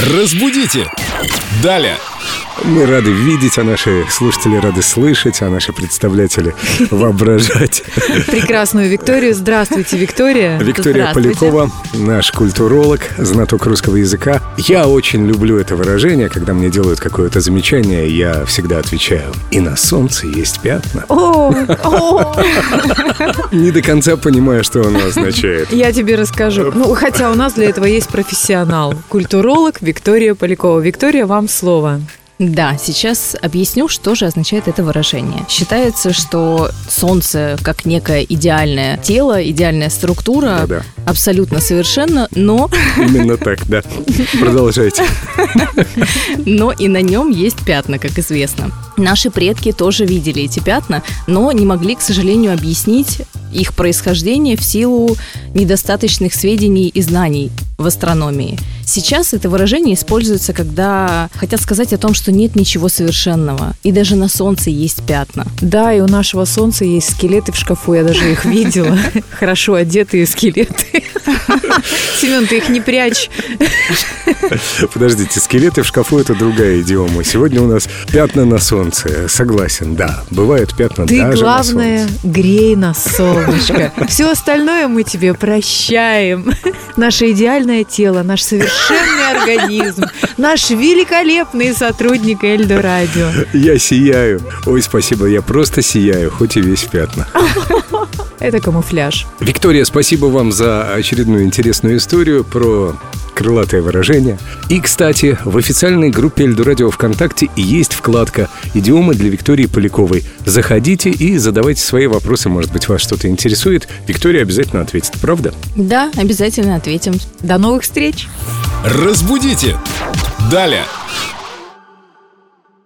Разбудите! Далее! Мы рады видеть, а наши слушатели рады слышать, а наши представлятели воображать. Прекрасную Викторию. Здравствуйте, Виктория. Виктория Здравствуйте. Полякова, наш культуролог, знаток русского языка. Я очень люблю это выражение, когда мне делают какое-то замечание, я всегда отвечаю. И на солнце есть пятна. О, о, Не до конца понимаю, что оно означает. я тебе расскажу. Ну, хотя у нас для этого есть профессионал. Культуролог Виктория Полякова. Виктория, вам слово. Да, сейчас объясню, что же означает это выражение. Считается, что Солнце как некое идеальное тело, идеальная структура, Да-да. абсолютно совершенно, но, Именно так, да. Продолжайте. но и на нем есть пятна, как известно. Наши предки тоже видели эти пятна, но не могли, к сожалению, объяснить их происхождение в силу недостаточных сведений и знаний в астрономии. Сейчас это выражение используется, когда хотят сказать о том, что нет ничего совершенного, и даже на Солнце есть пятна. Да, и у нашего солнца есть скелеты в шкафу, я даже их видела. Хорошо одетые скелеты. Семен, ты их не прячь. Подождите, скелеты в шкафу это другая идиома. Сегодня у нас пятна на солнце. Согласен, да. Бывают пятна Ты, даже главное, на солнце. грей нас, солнышко. Все остальное мы тебе прощаем. Наше идеальное тело, наш совершенный организм, наш великолепный сотрудник Эльдо Радио. Я сияю. Ой, спасибо, я просто сияю, хоть и весь в пятна. Это камуфляж. Виктория, спасибо вам за очередную интересную историю про крылатое выражение. И, кстати, в официальной группе Эльду Радио ВКонтакте есть вкладка «Идиомы для Виктории Поляковой». Заходите и задавайте свои вопросы, может быть, вас что-то интересует. Виктория обязательно ответит, правда? Да, обязательно ответим. До новых встреч! Разбудите! Далее!